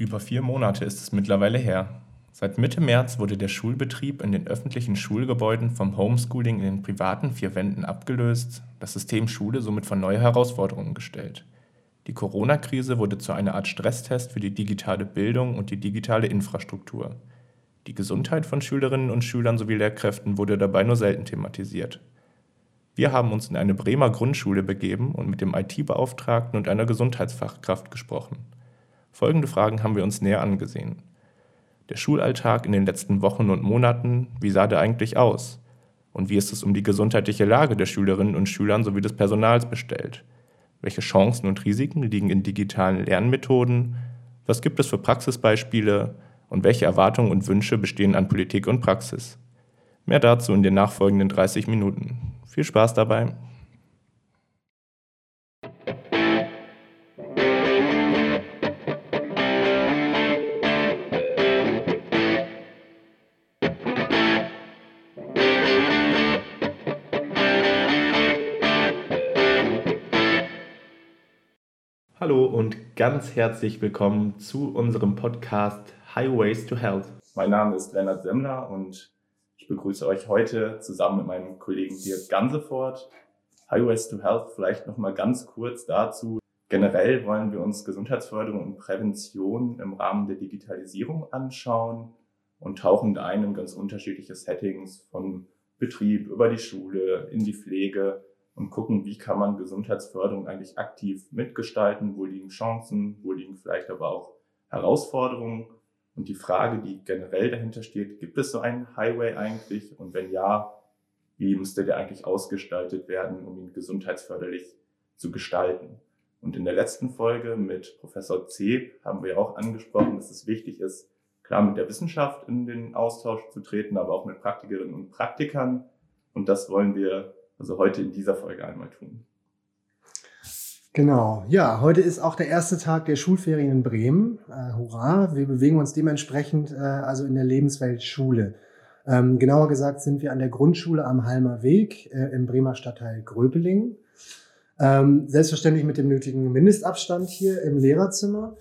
Über vier Monate ist es mittlerweile her. Seit Mitte März wurde der Schulbetrieb in den öffentlichen Schulgebäuden vom Homeschooling in den privaten vier Wänden abgelöst, das System Schule somit vor neue Herausforderungen gestellt. Die Corona-Krise wurde zu einer Art Stresstest für die digitale Bildung und die digitale Infrastruktur. Die Gesundheit von Schülerinnen und Schülern sowie Lehrkräften wurde dabei nur selten thematisiert. Wir haben uns in eine Bremer Grundschule begeben und mit dem IT-Beauftragten und einer Gesundheitsfachkraft gesprochen. Folgende Fragen haben wir uns näher angesehen. Der Schulalltag in den letzten Wochen und Monaten, wie sah der eigentlich aus? Und wie ist es um die gesundheitliche Lage der Schülerinnen und Schülern sowie des Personals bestellt? Welche Chancen und Risiken liegen in digitalen Lernmethoden? Was gibt es für Praxisbeispiele? Und welche Erwartungen und Wünsche bestehen an Politik und Praxis? Mehr dazu in den nachfolgenden 30 Minuten. Viel Spaß dabei! Hallo und ganz herzlich willkommen zu unserem Podcast Highways to Health. Mein Name ist Lennart Semmler und ich begrüße euch heute zusammen mit meinem Kollegen Dirk Gansefort. Highways to Health vielleicht nochmal ganz kurz dazu. Generell wollen wir uns Gesundheitsförderung und Prävention im Rahmen der Digitalisierung anschauen und tauchen da ein in ganz unterschiedliche Settings von Betrieb über die Schule in die Pflege und gucken, wie kann man Gesundheitsförderung eigentlich aktiv mitgestalten, wo liegen Chancen, wo liegen vielleicht aber auch Herausforderungen. Und die Frage, die generell dahinter steht, gibt es so einen Highway eigentlich? Und wenn ja, wie müsste der eigentlich ausgestaltet werden, um ihn gesundheitsförderlich zu gestalten? Und in der letzten Folge mit Professor Zeb haben wir auch angesprochen, dass es wichtig ist, klar mit der Wissenschaft in den Austausch zu treten, aber auch mit Praktikerinnen und Praktikern. Und das wollen wir also heute in dieser Folge einmal tun. Genau, ja, heute ist auch der erste Tag der Schulferien in Bremen. Äh, hurra, wir bewegen uns dementsprechend äh, also in der Lebenswelt Schule. Ähm, genauer gesagt sind wir an der Grundschule am Halmer Weg äh, im Bremer Stadtteil Gröbeling. Ähm, selbstverständlich mit dem nötigen Mindestabstand hier im Lehrerzimmer.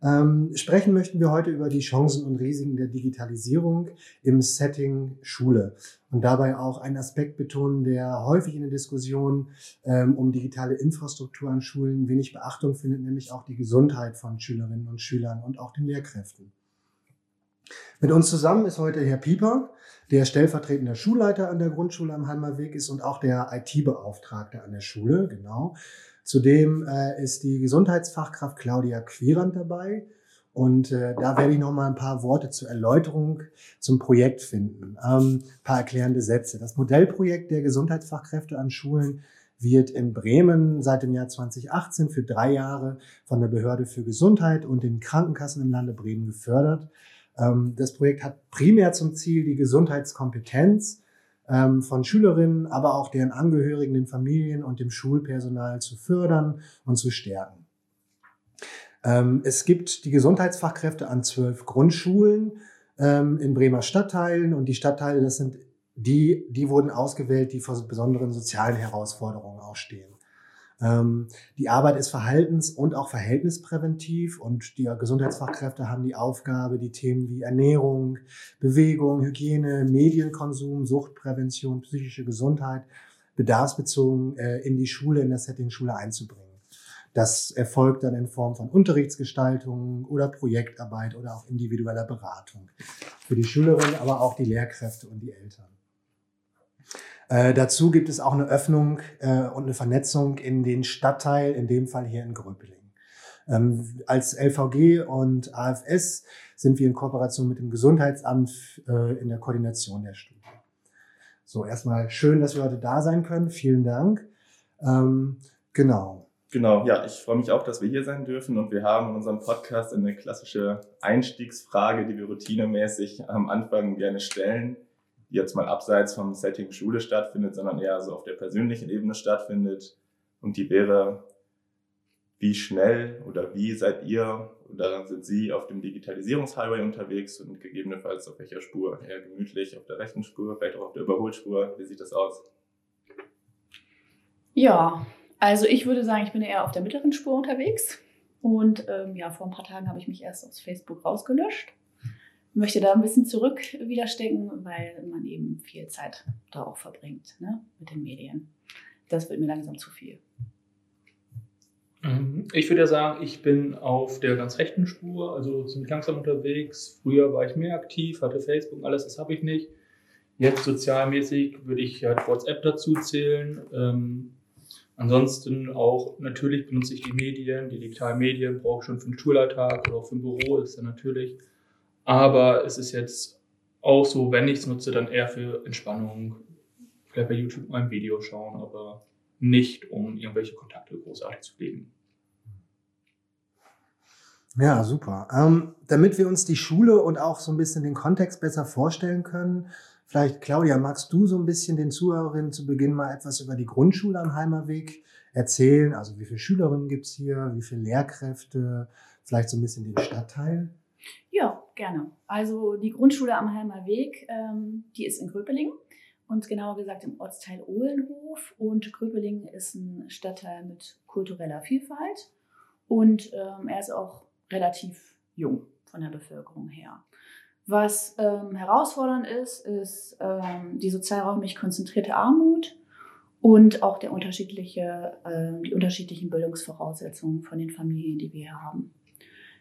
Ähm, sprechen möchten wir heute über die Chancen und Risiken der Digitalisierung im Setting Schule und dabei auch einen Aspekt betonen, der häufig in der Diskussion ähm, um digitale Infrastruktur an Schulen wenig Beachtung findet, nämlich auch die Gesundheit von Schülerinnen und Schülern und auch den Lehrkräften. Mit uns zusammen ist heute Herr Pieper, der stellvertretender Schulleiter an der Grundschule am Halmerweg ist und auch der IT-Beauftragte an der Schule, genau. Zudem äh, ist die Gesundheitsfachkraft Claudia Quierand dabei. Und äh, da werde ich noch mal ein paar Worte zur Erläuterung zum Projekt finden. Ähm, paar erklärende Sätze. Das Modellprojekt der Gesundheitsfachkräfte an Schulen wird in Bremen seit dem Jahr 2018 für drei Jahre von der Behörde für Gesundheit und den Krankenkassen im Lande Bremen gefördert. Ähm, das Projekt hat primär zum Ziel, die Gesundheitskompetenz ähm, von Schülerinnen, aber auch deren Angehörigen, den Familien und dem Schulpersonal zu fördern und zu stärken. Ähm, es gibt die Gesundheitsfachkräfte an zwölf Grundschulen ähm, in Bremer Stadtteilen und die Stadtteile, das sind die, die wurden ausgewählt, die vor besonderen sozialen Herausforderungen auch stehen. Ähm, die Arbeit ist verhaltens- und auch verhältnispräventiv und die Gesundheitsfachkräfte haben die Aufgabe, die Themen wie Ernährung, Bewegung, Hygiene, Medienkonsum, Suchtprävention, psychische Gesundheit bedarfsbezogen äh, in die Schule, in das Setting Schule einzubringen. Das erfolgt dann in Form von Unterrichtsgestaltung oder Projektarbeit oder auch individueller Beratung für die Schülerinnen, aber auch die Lehrkräfte und die Eltern. Äh, dazu gibt es auch eine Öffnung äh, und eine Vernetzung in den Stadtteil, in dem Fall hier in Gröpeling. Ähm, als LVG und AFS sind wir in Kooperation mit dem Gesundheitsamt äh, in der Koordination der Studie. So, erstmal schön, dass wir heute da sein können. Vielen Dank. Ähm, genau. Genau, ja, ich freue mich auch, dass wir hier sein dürfen und wir haben in unserem Podcast eine klassische Einstiegsfrage, die wir routinemäßig am Anfang gerne stellen jetzt mal abseits vom Setting Schule stattfindet, sondern eher so auf der persönlichen Ebene stattfindet. Und die wäre, wie schnell oder wie seid ihr oder sind Sie auf dem Digitalisierungshighway unterwegs und gegebenenfalls auf welcher Spur? Eher gemütlich auf der rechten Spur, vielleicht auch auf der Überholspur. Wie sieht das aus? Ja, also ich würde sagen, ich bin eher auf der mittleren Spur unterwegs. Und ähm, ja, vor ein paar Tagen habe ich mich erst aus Facebook rausgelöscht. Möchte da ein bisschen zurück widerstecken, weil man eben viel Zeit da auch verbringt ne, mit den Medien. Das wird mir langsam zu viel. Ähm, ich würde ja sagen, ich bin auf der ganz rechten Spur, also ziemlich langsam unterwegs. Früher war ich mehr aktiv, hatte Facebook, alles, das habe ich nicht. Jetzt sozialmäßig würde ich halt WhatsApp dazu zählen. Ähm, ansonsten auch, natürlich benutze ich die Medien, die digitalen Medien brauche ich schon für den Schulalltag oder auch für ein Büro, ist ja natürlich. Aber es ist jetzt auch so, wenn ich es nutze, dann eher für Entspannung. Vielleicht bei YouTube mal ein Video schauen, aber nicht, um irgendwelche Kontakte großartig zu pflegen. Ja, super. Ähm, damit wir uns die Schule und auch so ein bisschen den Kontext besser vorstellen können, vielleicht Claudia, magst du so ein bisschen den Zuhörerinnen zu Beginn mal etwas über die Grundschule am Heimerweg erzählen? Also wie viele Schülerinnen gibt's hier, wie viele Lehrkräfte, vielleicht so ein bisschen den Stadtteil? Ja, gerne. Also die Grundschule am Heimer Weg, ähm, die ist in Gröpeling und genauer gesagt im Ortsteil Ohlenhof. Und Gröpeling ist ein Stadtteil mit kultureller Vielfalt und ähm, er ist auch relativ jung von der Bevölkerung her. Was ähm, herausfordernd ist, ist ähm, die sozialräumlich konzentrierte Armut und auch der unterschiedliche, äh, die unterschiedlichen Bildungsvoraussetzungen von den Familien, die wir hier haben.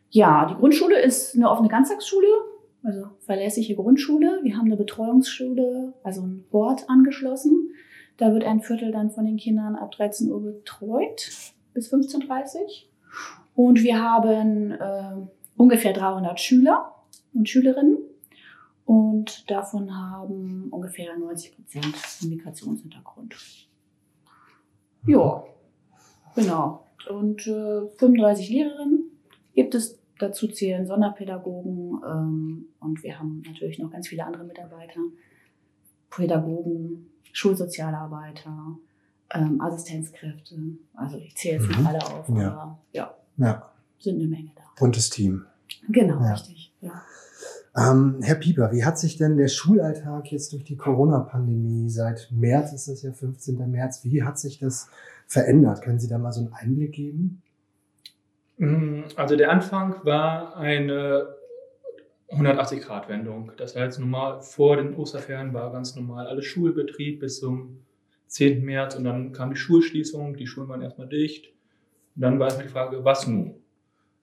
Ja, die Grundschule ist eine offene Ganztagsschule, also verlässliche Grundschule. Wir haben eine Betreuungsschule, also ein Board angeschlossen. Da wird ein Viertel dann von den Kindern ab 13 Uhr betreut bis 15.30 Uhr. Und wir haben äh, ungefähr 300 Schüler und Schülerinnen. Und davon haben ungefähr 90 Prozent einen Migrationshintergrund. Ja, genau. Und äh, 35 Lehrerinnen gibt es. Dazu zählen Sonderpädagogen ähm, und wir haben natürlich noch ganz viele andere Mitarbeiter. Pädagogen, Schulsozialarbeiter, ähm, Assistenzkräfte. Also ich zähle jetzt nicht mhm. alle auf, ja. aber ja. Ja. Sind eine Menge da. Buntes Team. Genau, ja. richtig. Ja. Ähm, Herr Pieper, wie hat sich denn der Schulalltag jetzt durch die Corona-Pandemie seit März, ist es ja 15. März, wie hat sich das verändert? Können Sie da mal so einen Einblick geben? Mm, also der Anfang war eine 180-Grad-Wendung. Das heißt, normal vor den Osterferien war ganz normal alles Schulbetrieb bis zum 10. März und dann kam die Schulschließung, die Schulen waren erstmal dicht. Und dann war es die Frage, was nun?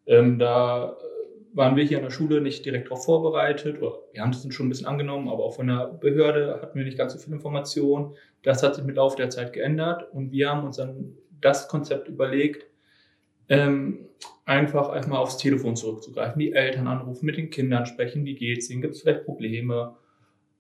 Ähm, da äh, waren wir hier an der Schule nicht direkt darauf vorbereitet. Oder wir haben es schon ein bisschen angenommen, aber auch von der Behörde hatten wir nicht ganz so viel Information. Das hat sich mit Laufe der Zeit geändert und wir haben uns dann das Konzept überlegt, ähm, einfach einmal aufs Telefon zurückzugreifen, die Eltern anrufen, mit den Kindern sprechen, wie geht's ihnen, gibt es vielleicht Probleme.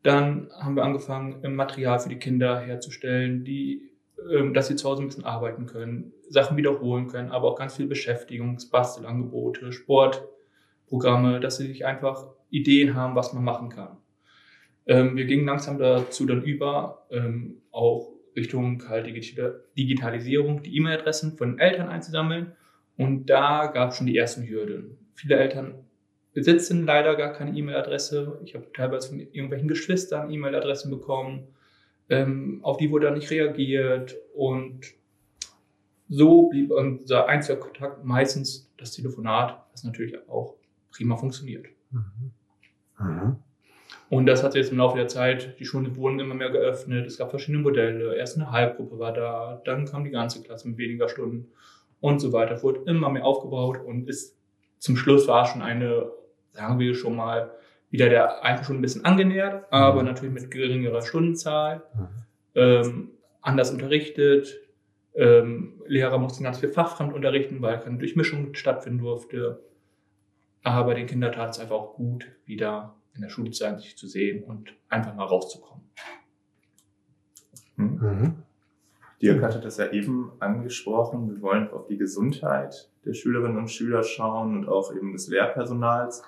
Dann haben wir angefangen, Material für die Kinder herzustellen, die ähm, dass sie zu Hause ein bisschen arbeiten können, Sachen wiederholen können, aber auch ganz viel Beschäftigungs-, Bastelangebote, Sportprogramme, dass sie sich einfach Ideen haben, was man machen kann. Ähm, wir gingen langsam dazu dann über, ähm, auch Richtung halt Digitalisierung, die E-Mail-Adressen von Eltern einzusammeln. Und da gab es schon die ersten Hürden. Viele Eltern besitzen leider gar keine E-Mail-Adresse. Ich habe teilweise von irgendwelchen Geschwistern E-Mail-Adressen bekommen ähm, auf die wurde dann nicht reagiert und so blieb unser einziger Kontakt meistens das Telefonat, das natürlich auch prima funktioniert. Mhm. Mhm. Und das hat sich jetzt im Laufe der Zeit, die Schulen wurden immer mehr geöffnet, es gab verschiedene Modelle, erst eine Halbgruppe war da, dann kam die ganze Klasse mit weniger Stunden und so weiter, wurde immer mehr aufgebaut und ist zum Schluss war schon eine, sagen wir schon mal, wieder der alten schon ein bisschen angenähert, aber mhm. natürlich mit geringerer Stundenzahl, mhm. ähm, anders unterrichtet. Ähm, Lehrer mussten ganz viel fachfremd unterrichten, weil keine Durchmischung stattfinden durfte. Aber den Kindern tat es einfach auch gut, wieder in der Schule zu sein, sich zu sehen und einfach mal rauszukommen. Mhm. Dirk hatte das ja eben angesprochen. Wir wollen auf die Gesundheit der Schülerinnen und Schüler schauen und auch eben des Lehrpersonals.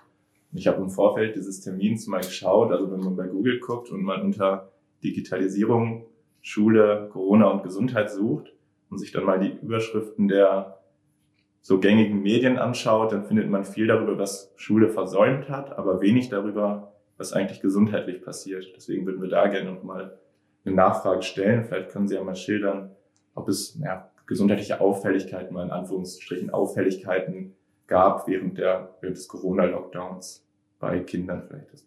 Ich habe im Vorfeld dieses Termins mal geschaut, also wenn man bei Google guckt und man unter Digitalisierung, Schule, Corona und Gesundheit sucht und sich dann mal die Überschriften der so gängigen Medien anschaut, dann findet man viel darüber, was Schule versäumt hat, aber wenig darüber, was eigentlich gesundheitlich passiert. Deswegen würden wir da gerne nochmal eine Nachfrage stellen. Vielleicht können Sie ja mal schildern, ob es ja, gesundheitliche Auffälligkeiten, mal in Anführungsstrichen Auffälligkeiten gab während, der, während des Corona-Lockdowns bei Kindern vielleicht.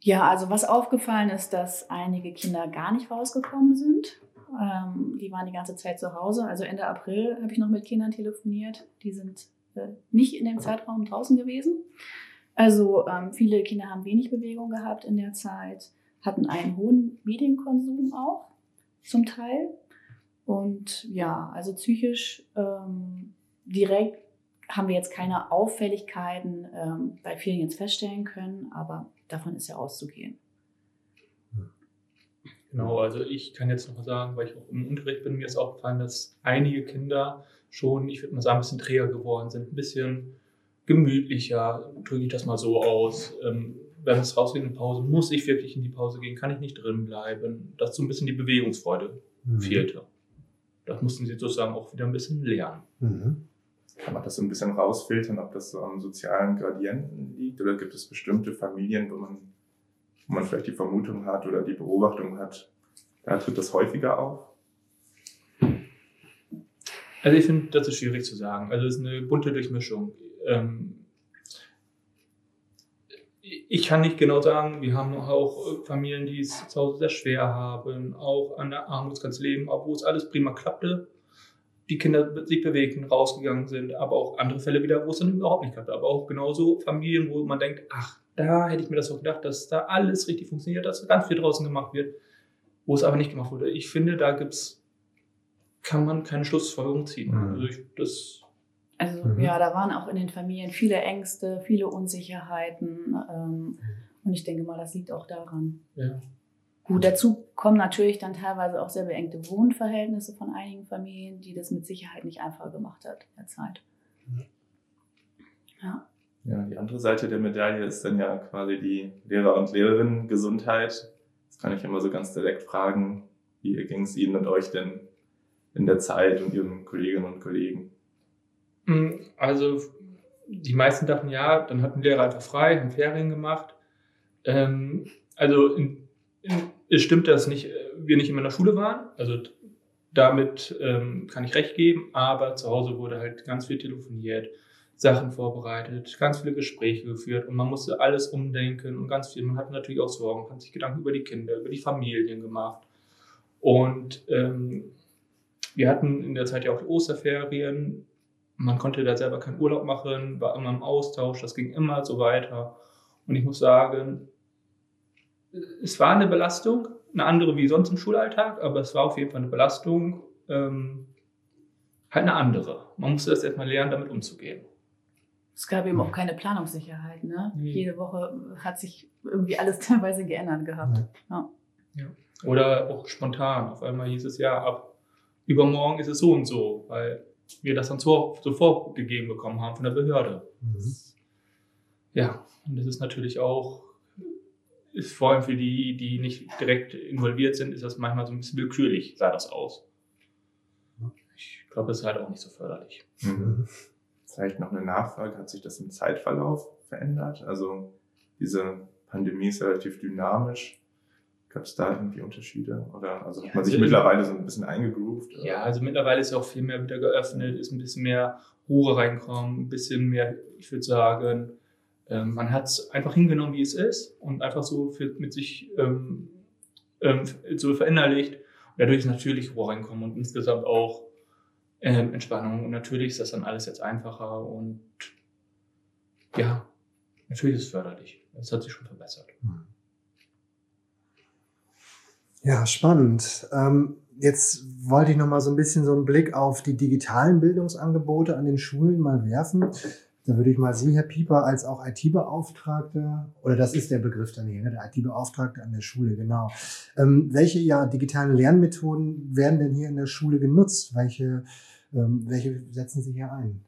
Ja, also was aufgefallen ist, dass einige Kinder gar nicht rausgekommen sind. Ähm, die waren die ganze Zeit zu Hause. Also Ende April habe ich noch mit Kindern telefoniert. Die sind äh, nicht in dem Zeitraum draußen gewesen. Also ähm, viele Kinder haben wenig Bewegung gehabt in der Zeit, hatten einen hohen Medienkonsum auch zum Teil. Und ja, also psychisch ähm, direkt haben wir jetzt keine Auffälligkeiten ähm, bei vielen jetzt feststellen können, aber davon ist ja auszugehen. Genau, also ich kann jetzt noch mal sagen, weil ich auch im Unterricht bin, mir ist aufgefallen, dass einige Kinder schon, ich würde mal sagen, ein bisschen träger geworden sind, ein bisschen gemütlicher, drücke ich das mal so aus. Ähm, wenn es rausgeht in Pause, muss ich wirklich in die Pause gehen, kann ich nicht drin bleiben, dass so ein bisschen die Bewegungsfreude mhm. fehlte. Das mussten sie sozusagen auch wieder ein bisschen lernen. Mhm. Kann man das so ein bisschen rausfiltern, ob das so am sozialen Gradienten liegt oder gibt es bestimmte Familien, wo man, wo man vielleicht die Vermutung hat oder die Beobachtung hat, da tritt das häufiger auf? Also ich finde, das ist schwierig zu sagen. Also es ist eine bunte Durchmischung. Ähm, ich kann nicht genau sagen, wir haben auch Familien, die es zu Hause sehr schwer haben, auch an der Armutsgrenze leben, obwohl es alles prima klappte die Kinder sich bewegten, rausgegangen sind, aber auch andere Fälle wieder, wo es dann überhaupt nicht klappt. Aber auch genauso Familien, wo man denkt, ach, da hätte ich mir das auch gedacht, dass da alles richtig funktioniert, dass ganz viel draußen gemacht wird, wo es aber nicht gemacht wurde. Ich finde, da gibt's, kann man keine Schlussfolgerung ziehen. Mhm. Also, ich, das also mhm. ja, da waren auch in den Familien viele Ängste, viele Unsicherheiten. Ähm, und ich denke mal, das liegt auch daran. Ja. Gut, dazu kommen natürlich dann teilweise auch sehr beengte Wohnverhältnisse von einigen Familien, die das mit Sicherheit nicht einfacher gemacht hat in der Zeit. Ja. Ja, die andere Seite der Medaille ist dann ja quasi die Lehrer- und Lehrerinnen-Gesundheit. Das kann ich immer so ganz direkt fragen. Wie ging es Ihnen und euch denn in der Zeit und Ihren Kolleginnen und Kollegen? Hm, also die meisten dachten ja, dann hatten Lehrer einfach frei, haben Ferien gemacht. Ähm, also in, in es stimmt, dass nicht, wir nicht immer in der Schule waren. Also damit ähm, kann ich recht geben, aber zu Hause wurde halt ganz viel telefoniert, Sachen vorbereitet, ganz viele Gespräche geführt und man musste alles umdenken und ganz viel. Man hatte natürlich auch Sorgen, hat sich Gedanken über die Kinder, über die Familien gemacht. Und ähm, wir hatten in der Zeit ja auch die Osterferien. Man konnte da selber keinen Urlaub machen, war immer im Austausch, das ging immer so weiter. Und ich muss sagen, es war eine Belastung, eine andere wie sonst im Schulalltag, aber es war auf jeden Fall eine Belastung, ähm, halt eine andere. Man musste das erstmal lernen, damit umzugehen. Es gab eben auch keine Planungssicherheit. Ne? Nee. Jede Woche hat sich irgendwie alles teilweise geändert gehabt. Ja. Ja. Oder auch spontan. Auf einmal hieß es ja, ab übermorgen ist es so und so, weil wir das dann so, so vorgegeben bekommen haben von der Behörde. Mhm. Ja, und das ist natürlich auch ist vor allem für die, die nicht direkt involviert sind, ist das manchmal so ein bisschen willkürlich, sah das aus. Ich glaube, das ist halt auch nicht so förderlich. Mhm. Vielleicht noch eine Nachfrage, hat sich das im Zeitverlauf verändert? Also diese Pandemie ist relativ dynamisch. Gab es da irgendwie Unterschiede? Oder also hat man sich also mittlerweile so ein bisschen eingegroovt? Oder? Ja, also mittlerweile ist ja auch viel mehr wieder geöffnet, ist ein bisschen mehr Ruhe reinkommen, ein bisschen mehr, ich würde sagen, ähm, man hat es einfach hingenommen, wie es ist und einfach so für, mit sich ähm, ähm, so verinnerlicht. Und dadurch ist natürlich Ruhe reinkommen und insgesamt auch ähm, Entspannung. Und natürlich ist das dann alles jetzt einfacher und ja, natürlich ist es förderlich. Es hat sich schon verbessert. Ja, spannend. Ähm, jetzt wollte ich noch mal so ein bisschen so einen Blick auf die digitalen Bildungsangebote an den Schulen mal werfen. Da würde ich mal Sie, Herr Pieper, als auch IT-Beauftragter, oder das ist der Begriff dann hier, ne, der IT-Beauftragte an der Schule, genau. Ähm, welche ja, digitalen Lernmethoden werden denn hier in der Schule genutzt? Welche, ähm, welche setzen Sie hier ein?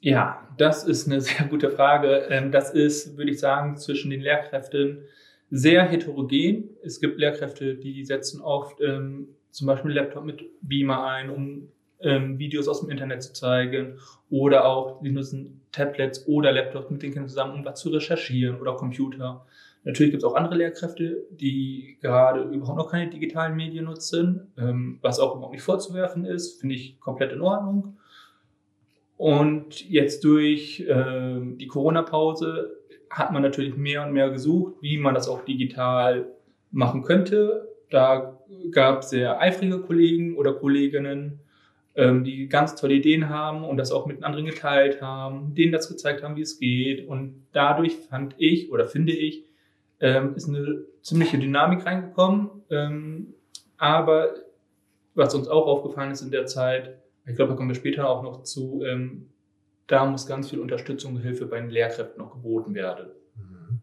Ja, das ist eine sehr gute Frage. Ähm, das ist, würde ich sagen, zwischen den Lehrkräften sehr heterogen. Es gibt Lehrkräfte, die setzen oft ähm, zum Beispiel Laptop mit Beamer ein, um ähm, Videos aus dem Internet zu zeigen oder auch, sie nutzen Tablets oder Laptops mit den Kindern zusammen, um was zu recherchieren oder Computer. Natürlich gibt es auch andere Lehrkräfte, die gerade überhaupt noch keine digitalen Medien nutzen, ähm, was auch überhaupt nicht vorzuwerfen ist, finde ich komplett in Ordnung. Und jetzt durch äh, die Corona-Pause hat man natürlich mehr und mehr gesucht, wie man das auch digital machen könnte. Da gab es sehr eifrige Kollegen oder Kolleginnen, ähm, die ganz tolle Ideen haben und das auch mit anderen geteilt haben, denen das gezeigt haben, wie es geht. Und dadurch fand ich oder finde ich, ähm, ist eine ziemliche Dynamik reingekommen. Ähm, aber was uns auch aufgefallen ist in der Zeit, ich glaube, da kommen wir später auch noch zu, da muss ganz viel Unterstützung und Hilfe bei den Lehrkräften noch geboten werden. Mhm.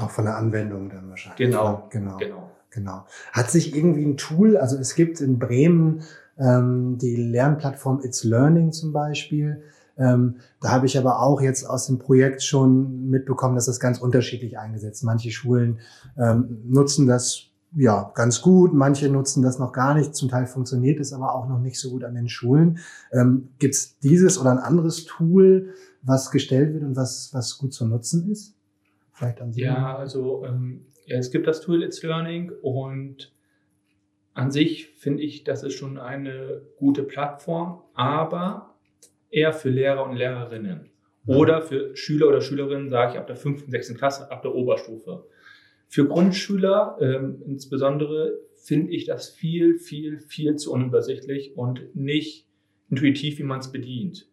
Auch von der Anwendung dann wahrscheinlich. Genau, genau, genau. genau. Hat sich irgendwie ein Tool, also es gibt in Bremen ähm, die Lernplattform It's Learning zum Beispiel. Ähm, da habe ich aber auch jetzt aus dem Projekt schon mitbekommen, dass das ganz unterschiedlich eingesetzt. Manche Schulen ähm, nutzen das ja ganz gut, manche nutzen das noch gar nicht. Zum Teil funktioniert es aber auch noch nicht so gut an den Schulen. Ähm, Gibt es dieses oder ein anderes Tool, was gestellt wird und was, was gut zu nutzen ist? Vielleicht an Sie. Ja, also ähm, ja, es gibt das Tool It's Learning und an sich finde ich, das ist schon eine gute Plattform, aber eher für Lehrer und Lehrerinnen. Mhm. Oder für Schüler oder Schülerinnen, sage ich, ab der fünften, sechsten Klasse, ab der Oberstufe. Für Grundschüler ähm, insbesondere finde ich das viel, viel, viel zu unübersichtlich und nicht intuitiv, wie man es bedient.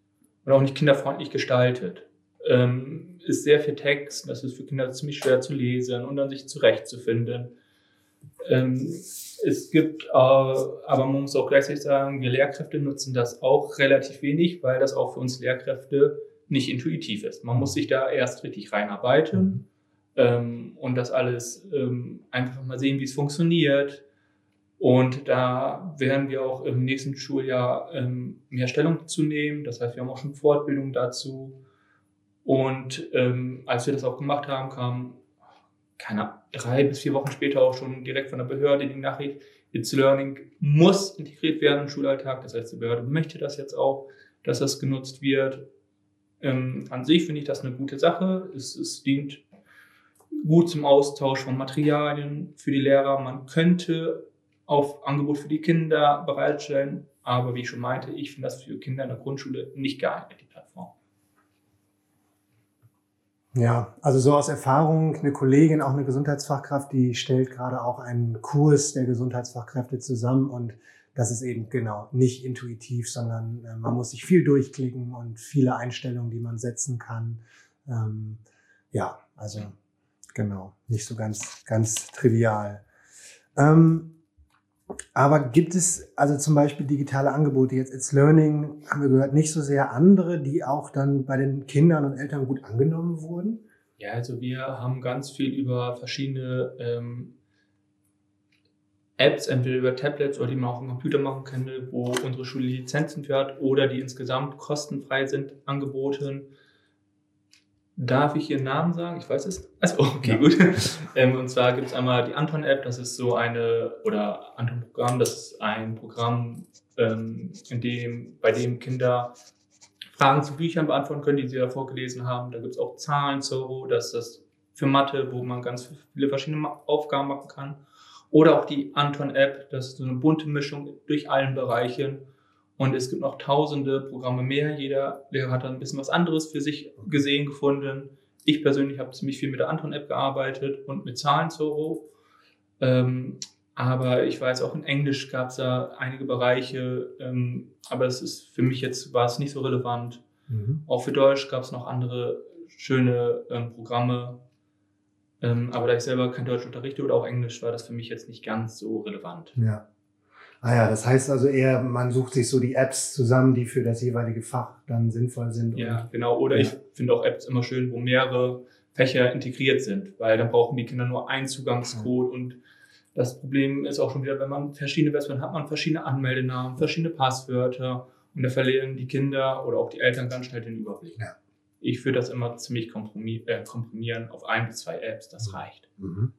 Und auch nicht kinderfreundlich gestaltet. Ähm, ist sehr viel Text, das ist für Kinder ziemlich schwer zu lesen und dann sich zurechtzufinden. Ähm, es gibt, äh, aber man muss auch gleichzeitig sagen, wir Lehrkräfte nutzen das auch relativ wenig, weil das auch für uns Lehrkräfte nicht intuitiv ist. Man muss sich da erst richtig reinarbeiten ähm, und das alles ähm, einfach mal sehen, wie es funktioniert. Und da werden wir auch im nächsten Schuljahr ähm, mehr Stellung zu nehmen. Das heißt, wir haben auch schon Fortbildung dazu. Und ähm, als wir das auch gemacht haben, kam keine drei bis vier Wochen später auch schon direkt von der Behörde die Nachricht, It's Learning muss integriert werden im Schulalltag. Das heißt, die Behörde möchte das jetzt auch, dass das genutzt wird. Ähm, an sich finde ich das eine gute Sache. Es, es dient gut zum Austausch von Materialien für die Lehrer. Man könnte auf Angebot für die Kinder bereitstellen, aber wie ich schon meinte, ich finde das für Kinder in der Grundschule nicht geeignet, die Plattform. Ja, also so aus Erfahrung, eine Kollegin, auch eine Gesundheitsfachkraft, die stellt gerade auch einen Kurs der Gesundheitsfachkräfte zusammen und das ist eben genau nicht intuitiv, sondern äh, man muss sich viel durchklicken und viele Einstellungen, die man setzen kann. Ähm, ja, also genau, nicht so ganz, ganz trivial. Ähm, aber gibt es also zum Beispiel digitale Angebote, jetzt It's Learning, haben wir gehört, nicht so sehr andere, die auch dann bei den Kindern und Eltern gut angenommen wurden? Ja, also wir haben ganz viel über verschiedene ähm, Apps, entweder über Tablets oder die man auch am Computer machen könnte, wo unsere Schule Lizenzen für hat oder die insgesamt kostenfrei sind, angeboten. Darf ich Ihren Namen sagen? Ich weiß es. Also okay, ja. gut. Ähm, und zwar gibt es einmal die Anton-App, das ist so eine, oder Anton-Programm, das ist ein Programm, ähm, in dem, bei dem Kinder Fragen zu Büchern beantworten können, die sie ja vorgelesen haben. Da gibt es auch Zahlen, Zoro, das ist das für Mathe, wo man ganz viele verschiedene Aufgaben machen kann. Oder auch die Anton-App, das ist so eine bunte Mischung durch allen Bereichen und es gibt noch tausende Programme mehr. Jeder Lehrer hat dann ein bisschen was anderes für sich gesehen, gefunden. Ich persönlich habe ziemlich viel mit der Anton-App gearbeitet und mit Zahlen Zoro. Ähm, aber ich weiß, auch in Englisch gab es da einige Bereiche, ähm, aber es ist für mich jetzt war es nicht so relevant. Mhm. Auch für Deutsch gab es noch andere schöne ähm, Programme. Ähm, aber da ich selber kein Deutsch unterrichte oder auch Englisch, war das für mich jetzt nicht ganz so relevant. Ja. Ah ja, das heißt also eher, man sucht sich so die Apps zusammen, die für das jeweilige Fach dann sinnvoll sind. Ja, genau. Oder ja. ich finde auch Apps immer schön, wo mehrere Fächer integriert sind, weil dann brauchen die Kinder nur einen Zugangscode ja. und das Problem ist auch schon wieder, wenn man verschiedene Versionen hat, man verschiedene Anmeldenamen, verschiedene Passwörter und da verlieren die Kinder oder auch die Eltern ganz schnell den Überblick. Ja. Ich würde das immer ziemlich äh, komprimieren auf ein bis zwei Apps, das mhm. reicht. Mhm.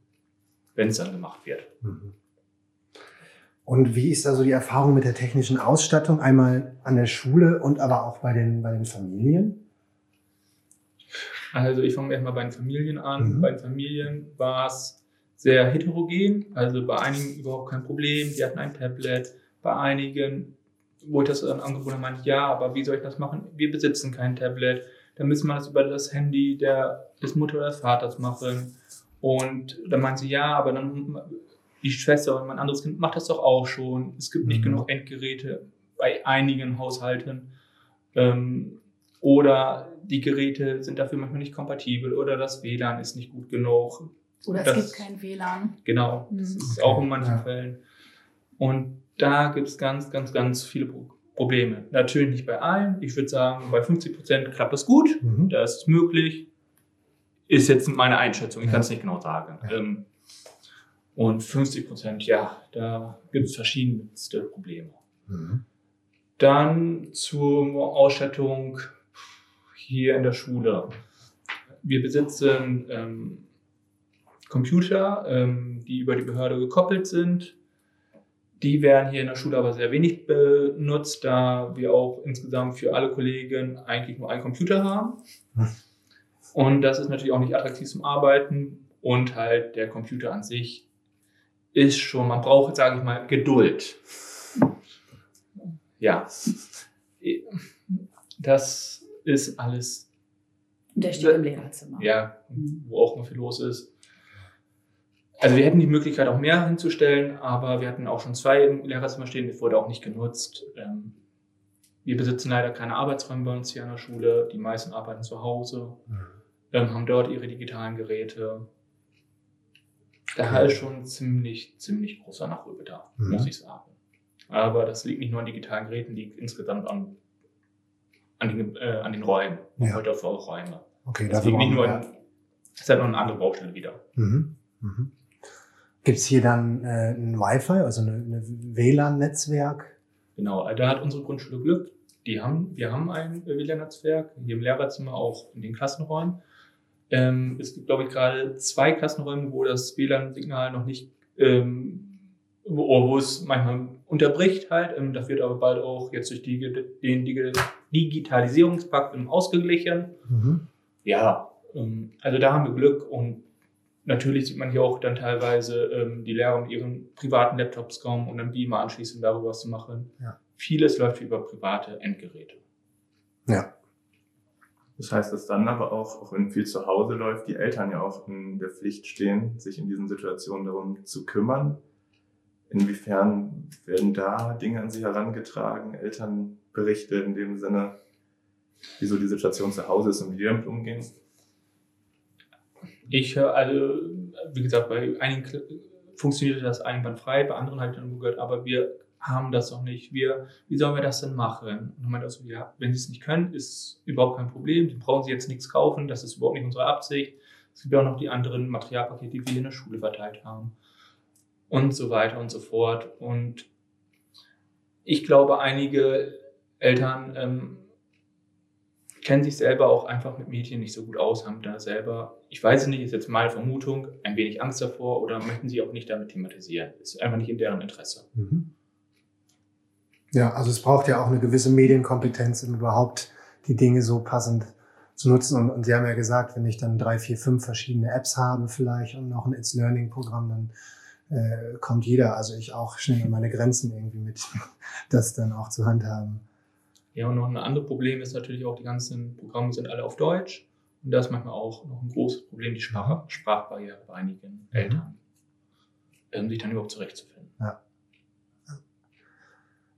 Wenn es dann gemacht wird. Mhm. Und wie ist da so die Erfahrung mit der technischen Ausstattung, einmal an der Schule und aber auch bei den, bei den Familien? Also ich fange erstmal bei den Familien an. Mhm. Bei den Familien war es sehr heterogen. Also bei einigen überhaupt kein Problem. Die hatten ein Tablet. Bei einigen, wo ich das dann angeboten habe, meinte ich, ja, aber wie soll ich das machen? Wir besitzen kein Tablet. Dann müssen wir das über das Handy der, des Mutter oder des Vaters machen. Und dann meinte sie, ja, aber dann die Schwester oder mein anderes Kind macht das doch auch schon. Es gibt nicht Mhm. genug Endgeräte bei einigen Haushalten. Ähm, oder die Geräte sind dafür manchmal nicht kompatibel oder das WLAN ist nicht gut genug. Oder es Das- gibt kein WLAN. Genau, das Mhm. ist Okay, auch in manchen ja. Fällen. Und da gibt es ganz, ganz, ganz viele Pro Probleme. Natürlich nicht bei allen. Ich würde sagen, bei 50 Prozent klappt das gut. Mhm. Da ist es möglich. Ist jetzt meine Einschätzung. Ich Ja. kann es nicht genau sagen. Ja. Ähm, und 50 Prozent, ja, da gibt es verschiedenste Probleme. Mhm. Dann zur Ausstattung hier in der Schule. Wir besitzen ähm, Computer, ähm, die über die Behörde gekoppelt sind. Die werden hier in der Schule aber sehr wenig benutzt, da wir auch insgesamt für alle Kollegen eigentlich nur einen Computer haben. Hm. Und das ist natürlich auch nicht attraktiv zum Arbeiten. Und halt der Computer an sich ist schon, man braucht, sage ich mal, Geduld. Ja, das ist alles, der steht im Lehrerzimmer. ja, wo auch noch viel los ist. Also wir hätten die Möglichkeit, auch mehr hinzustellen, aber wir hatten auch schon zwei im Lehrerzimmer stehen, das wurde auch nicht genutzt. Ähm, Wir besitzen leider keine Arbeitsräume bei uns hier an der Schule. Die meisten arbeiten zu Hause, Mhm. ähm, haben dort ihre digitalen Geräte. Da ist schon ziemlich, ziemlich großer Nachholbedarf, Mhm. muss ich sagen. Aber das liegt nicht nur an digitalen Geräten, liegt insgesamt an, an, den, äh, an den Räumen, Ja. heute auf Räume. Okay, Das liegt nicht nur das ist halt noch eine andere Baustelle wieder. Mhm. Mhm. Gibt es hier dann äh, ein Wi-Fi, also eine WLAN-Netzwerk? Genau, da hat unsere Grundschule Glück. Die haben, wir haben ein WLAN-Netzwerk, hier im Lehrerzimmer, auch in den Klassenräumen. Ähm, es gibt, glaube ich, gerade zwei Klassenräume, wo das WLAN-Signal noch nicht, ähm, wo, wo es manchmal unterbricht halt. Ähm, das wird aber bald auch jetzt durch die, den Digi- Digitalisierungspakt ausgeglichen. Mhm. Ja, ähm, also da haben wir Glück und natürlich sieht man hier auch dann teilweise ähm, die Lehrer mit ihren privaten Laptops kommen und dann Beamer anschließen, darüber was zu machen. Ja. Vieles läuft über private Endgeräte. Ja. Das heißt, dass dann aber auch, auch wenn viel zu Hause läuft, die Eltern ja auch in der Pflicht stehen, sich in diesen Situationen darum zu kümmern. Inwiefern werden da Dinge an sie herangetragen, Elternberichte in dem Sinne, wieso die Situation zu Hause ist und wie die damit umgehen? Ich höre also, wie gesagt, bei einigen funktioniert das einwandfrei, bei anderen habe ich dann gehört, aber wir haben das noch nicht. Wir, wie sollen wir das denn machen? Und dann meinte er so, ja, wenn sie es nicht können, ist überhaupt kein Problem. Sie brauchen sie jetzt nichts kaufen, das ist überhaupt nicht unsere Absicht. Es gibt auch noch die anderen Materialpakete, die wir in der Schule verteilt haben. Und so weiter und so fort. Und ich glaube, einige Eltern ähm, kennen sich selber auch einfach mit Medien nicht so gut aus, haben da selber, ich weiß es nicht, ist jetzt meine Vermutung, ein wenig Angst davor oder möchten sie auch nicht damit thematisieren. Ist einfach nicht in deren Interesse. Mhm. Ja, also es braucht ja auch eine gewisse Medienkompetenz, um überhaupt die Dinge so passend zu nutzen. Und, und Sie haben ja gesagt, wenn ich dann drei, vier, fünf verschiedene Apps habe vielleicht und noch ein It's Learning Programm, dann äh, kommt jeder, also ich auch schnell an meine Grenzen irgendwie mit, das dann auch zu handhaben. Ja, und noch ein anderes Problem ist natürlich auch, die ganzen Programme sind alle auf Deutsch. Und da ist manchmal auch noch ein großes Problem, die Sprach Sprachbarriere bei einigen Eltern, ähm, sich dann überhaupt zurechtzufinden.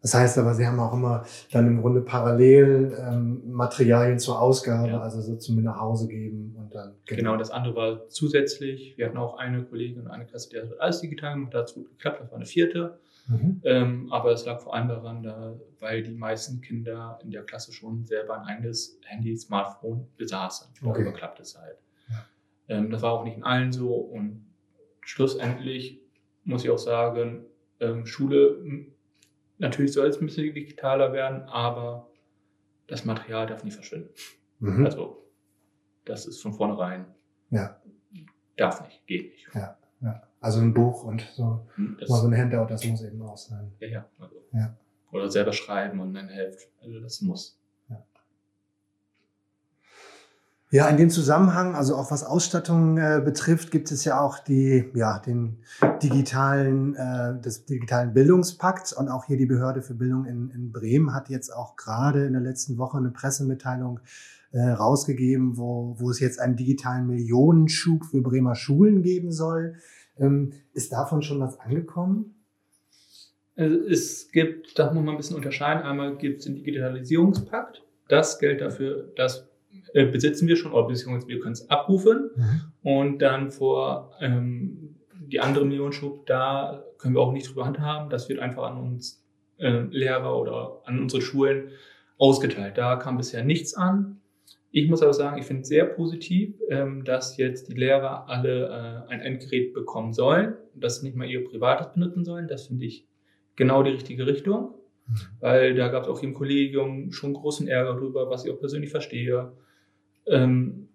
Das heißt aber, Sie haben auch immer dann im Grunde parallel ähm, Materialien zur Ausgabe, Ja. also so zum nach Hause geben und dann Genau, das andere war zusätzlich. Wir hatten auch eine Kollegin und eine Klasse, die hat alles digital gemacht, da hat es gut geklappt, das war eine vierte. Mhm. Ähm, aber es lag vor allem daran, da, weil die meisten Kinder in der Klasse schon selber ein eigenes Handy, Smartphone besaßen. Darüber Okay. klappt es halt. Ja. Ähm, das war auch nicht in allen so. Und schlussendlich muss ich auch sagen, ähm, Schule, natürlich soll es ein bisschen digitaler werden, aber das Material darf nie verschwinden. Mhm. Also, das ist von vornherein. Ja. Darf nicht, geht nicht. ja. Also ein Buch und so Das, mal so ein Handout, das muss eben auch sein. ja, ja, also. Ja. Oder selber schreiben und dann helft. Also, das muss. Ja, in dem Zusammenhang, also auch was Ausstattung äh, betrifft, gibt es ja auch die, ja, den digitalen, äh, des digitalen Bildungspakt und auch hier die Behörde für Bildung in, in Bremen hat jetzt auch gerade in der letzten Woche eine Pressemitteilung äh, rausgegeben, wo, wo es jetzt einen digitalen Millionenschub für Bremer Schulen geben soll. Ähm, ist davon schon was angekommen? Es gibt, da muss man ein bisschen unterscheiden. Einmal gibt es den Digitalisierungspakt. Das Geld dafür, das äh, besitzen wir schon, oder beziehungsweise wir können es abrufen. Mhm. Und dann vor ähm, die andere Millionenschub, da können wir auch nicht drüber handhaben. Das wird einfach an uns äh, Lehrer oder an unsere Schulen ausgeteilt. Da kam bisher nichts an. Ich muss aber sagen, ich finde es sehr positiv, ähm, dass jetzt die Lehrer alle äh, ein Endgerät bekommen sollen und das nicht mal ihr privates benutzen sollen. Das finde ich genau die richtige Richtung, mhm. weil da gab es auch im Kollegium schon großen Ärger darüber, was ich auch persönlich verstehe. Ähm,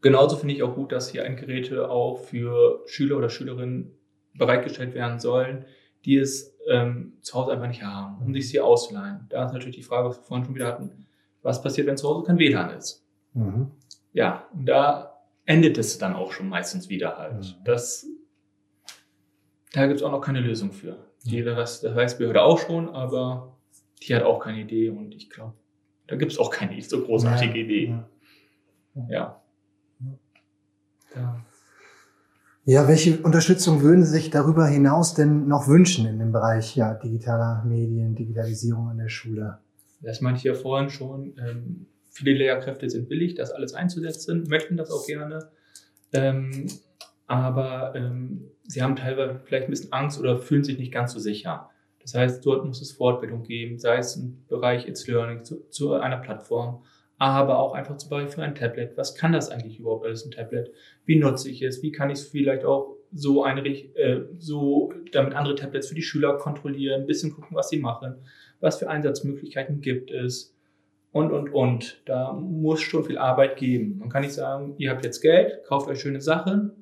genauso finde ich auch gut, dass hier Endgeräte auch für Schüler oder Schülerinnen bereitgestellt werden sollen, die es ähm, zu Hause einfach nicht haben, um sich sie auszuleihen. Da ist natürlich die Frage, was wir vorhin schon wieder hatten, was passiert, wenn zu Hause kein WLAN ist? Mhm. Ja, und da endet es dann auch schon meistens wieder halt. Mhm. Das, da gibt es auch noch keine Lösung für. Die, das, das weiß Behörde auch schon, aber die hat auch keine Idee und ich glaube, da gibt es auch keine so großartige ja, Idee. Ja. Ja. ja. Ja, welche Unterstützung würden Sie sich darüber hinaus denn noch wünschen in dem Bereich ja, digitaler Medien, Digitalisierung an der Schule? Das meinte ich ja vorhin schon. Ähm, viele Lehrkräfte sind willig, das alles einzusetzen, möchten das auch gerne. Ähm, aber ähm, sie haben teilweise vielleicht ein bisschen Angst oder fühlen sich nicht ganz so sicher. Das heißt, dort muss es Fortbildung geben, sei es im Bereich It's Learning zu, zu einer Plattform aber auch einfach zum Beispiel für ein Tablet. Was kann das eigentlich überhaupt alles, ein Tablet? Wie nutze ich es? Wie kann ich es vielleicht auch so einrichten, äh, so damit andere Tablets für die Schüler kontrollieren, ein bisschen gucken, was sie machen, was für Einsatzmöglichkeiten gibt es und, und, und. Da muss schon viel Arbeit geben. Man kann nicht sagen, ihr habt jetzt Geld, kauft euch schöne Sachen,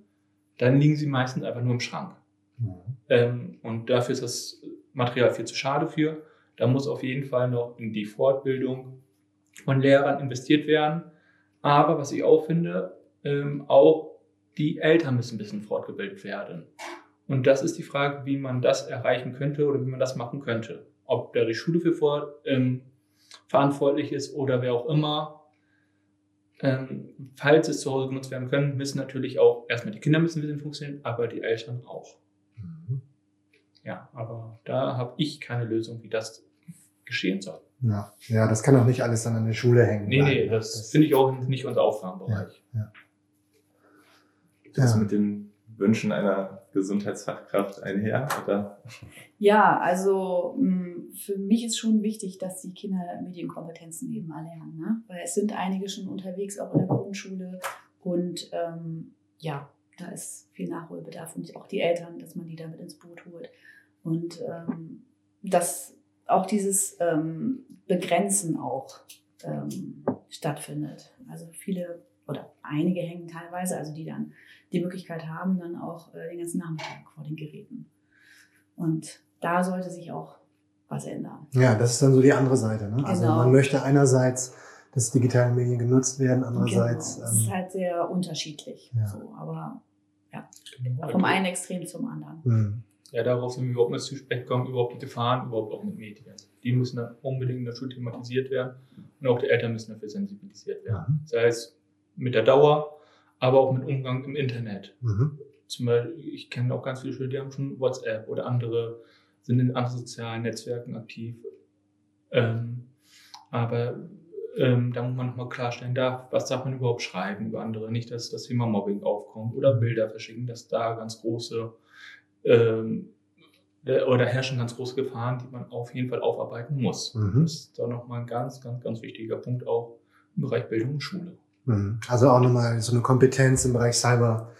dann liegen sie meistens einfach nur im Schrank. Mhm. Ähm, und dafür ist das Material viel zu schade für. Da muss auf jeden Fall noch in die Fortbildung von Lehrern investiert werden. Aber was ich auch finde, ähm, auch die Eltern müssen ein bisschen fortgebildet werden. Und das ist die Frage, wie man das erreichen könnte oder wie man das machen könnte. Ob da die Schule für vor, ähm, verantwortlich ist oder wer auch immer. Ähm, falls es zu Hause genutzt werden können, müssen natürlich auch erstmal die Kinder müssen ein bisschen funktionieren, aber die Eltern auch. Mhm. Ja, aber da habe ich keine Lösung, wie das geschehen soll. Ja. ja, das kann auch nicht alles dann an der Schule hängen. Nee, nee, das, das finde ich auch nicht unser Aufgabenbereich. Ja, ja. Geht das ja. mit den Wünschen einer Gesundheitsfachkraft einher? Oder? Ja, also mm, für mich ist schon wichtig, dass die Kinder Medienkompetenzen eben erlernen. Ne? Weil es sind einige schon unterwegs, auch in der Grundschule. Und ähm, ja, da ist viel Nachholbedarf und auch die Eltern, dass man die damit ins Boot holt. Und ähm, das auch dieses ähm, Begrenzen auch ähm, stattfindet. Also viele oder einige hängen teilweise, also die dann die Möglichkeit haben, dann auch äh, den ganzen Nachmittag vor den Geräten. Und da sollte sich auch was ändern. Ja, das ist dann so die andere Seite. Ne? Also genau. man möchte einerseits, dass digitale Medien genutzt werden, andererseits. Genau. Es ist ähm, halt sehr unterschiedlich. Ja. So, aber ja, genau. vom einen Extrem zum anderen. Mhm ja, darauf sind wir überhaupt nicht zu sprechen kommen, überhaupt die Gefahren, überhaupt auch mit Medien. Die müssen dann unbedingt in der Schule thematisiert werden und auch die Eltern müssen dafür sensibilisiert werden. Mhm. Sei es mit der Dauer, aber auch mit Umgang im Internet. Mhm. Zum Beispiel, ich kenne auch ganz viele Schüler, die haben schon WhatsApp oder andere, sind in anderen sozialen Netzwerken aktiv. Ähm, aber ähm, da muss man nochmal klarstellen, da, was darf man überhaupt schreiben über andere? Nicht, dass das Thema Mobbing aufkommt oder Bilder verschicken, dass da ganz große ähm, oder herrschen ganz große Gefahren, die man auf jeden Fall aufarbeiten muss. Mhm. Das ist da nochmal ein ganz, ganz, ganz wichtiger Punkt auch im Bereich Bildung und Schule. Mhm. Also auch nochmal so eine Kompetenz im Bereich Cyber.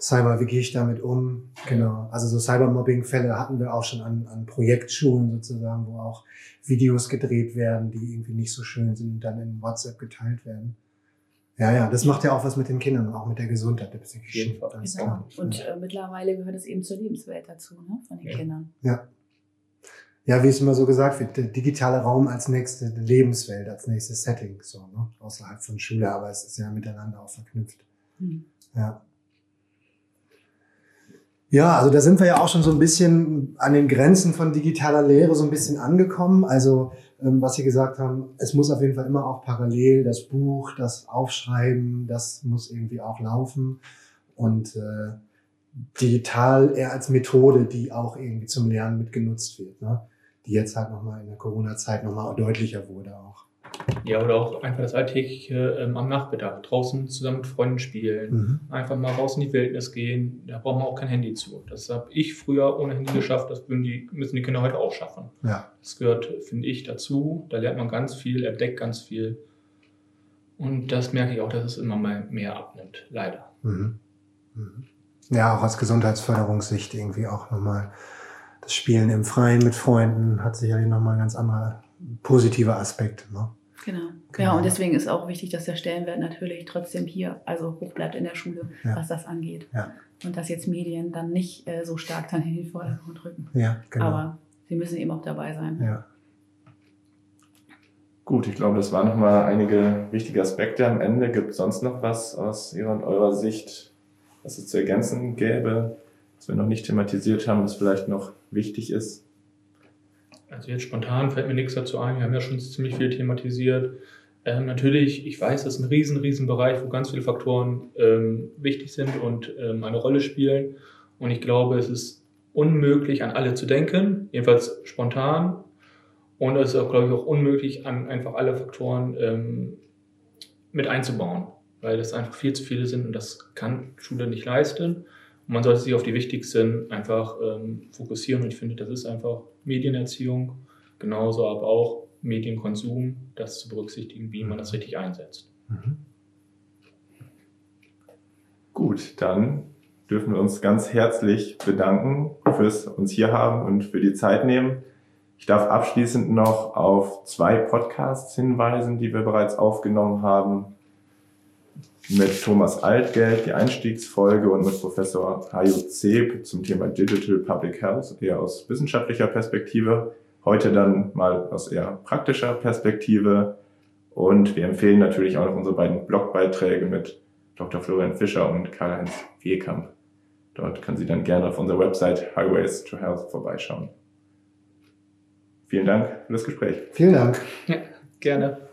Cyber, wie gehe ich damit um? Genau. Also so Cybermobbing-Fälle hatten wir auch schon an, an Projektschulen sozusagen, wo auch Videos gedreht werden, die irgendwie nicht so schön sind und dann in WhatsApp geteilt werden. Ja, ja, das macht ja auch was mit den Kindern, auch mit der Gesundheit der psychischen. Genau. Und äh, mittlerweile gehört es eben zur Lebenswelt dazu, ne, von den ja. Kindern. Ja. ja, wie es immer so gesagt wird, der digitale Raum als nächste Lebenswelt, als nächstes Setting, so, ne? außerhalb von Schule, aber es ist ja miteinander auch verknüpft. Mhm. Ja. Ja, also da sind wir ja auch schon so ein bisschen an den Grenzen von digitaler Lehre so ein bisschen angekommen. Also was Sie gesagt haben, es muss auf jeden Fall immer auch parallel das Buch, das Aufschreiben, das muss irgendwie auch laufen. Und äh, digital eher als Methode, die auch irgendwie zum Lernen mitgenutzt wird, ne? die jetzt halt nochmal in der Corona-Zeit nochmal deutlicher wurde auch. Ja, oder auch einfach das Alltägliche ähm, am Nachmittag. Draußen zusammen mit Freunden spielen. Mhm. Einfach mal raus in die Wildnis gehen. Da braucht man auch kein Handy zu. Das habe ich früher ohne Handy geschafft. Das die, müssen die Kinder heute auch schaffen. Ja. Das gehört, finde ich, dazu. Da lernt man ganz viel, entdeckt ganz viel. Und das merke ich auch, dass es immer mal mehr abnimmt. Leider. Mhm. Mhm ja, auch aus Gesundheitsförderungssicht irgendwie auch nochmal das Spielen im Freien mit Freunden hat sicherlich nochmal ein ganz anderer positiver Aspekt. Ne? Genau. genau. Ja, und deswegen ist auch wichtig, dass der Stellenwert natürlich trotzdem hier, also hoch bleibt in der Schule, ja. was das angeht. Ja. Und dass jetzt Medien dann nicht äh, so stark dann in den Vordergrund rücken. Ja, genau. Aber sie müssen eben auch dabei sein. Ja. Gut, ich glaube, das waren nochmal einige wichtige Aspekte am Ende. Gibt es sonst noch was aus Ihrer und eurer Sicht, was es zu ergänzen gäbe, was wir noch nicht thematisiert haben, was vielleicht noch wichtig ist? Also jetzt spontan fällt mir nichts dazu ein. Wir haben ja schon ziemlich viel thematisiert. Ähm, natürlich, ich weiß, das ist ein riesen, riesen Bereich, wo ganz viele Faktoren ähm, wichtig sind und ähm, eine Rolle spielen. Und ich glaube, es ist unmöglich, an alle zu denken, jedenfalls spontan. Und es ist auch, glaube ich, auch unmöglich, an einfach alle Faktoren ähm, mit einzubauen weil das einfach viel zu viele sind und das kann Schule nicht leisten. Und man sollte sich auf die wichtigsten einfach ähm, fokussieren und ich finde, das ist einfach Medienerziehung, genauso aber auch Medienkonsum, das zu berücksichtigen, wie man das richtig einsetzt. Mhm. Gut, dann dürfen wir uns ganz herzlich bedanken fürs uns hier haben und für die Zeit nehmen. Ich darf abschließend noch auf zwei Podcasts hinweisen, die wir bereits aufgenommen haben mit Thomas Altgeld, die Einstiegsfolge und mit Professor Hayo Zeb zum Thema Digital Public Health, eher aus wissenschaftlicher Perspektive. Heute dann mal aus eher praktischer Perspektive. Und wir empfehlen natürlich auch noch unsere beiden Blogbeiträge mit Dr. Florian Fischer und Karl-Heinz Wehkamp. Dort können Sie dann gerne auf unserer Website Highways to Health vorbeischauen. Vielen Dank für das Gespräch. Vielen Dank. Ja, gerne.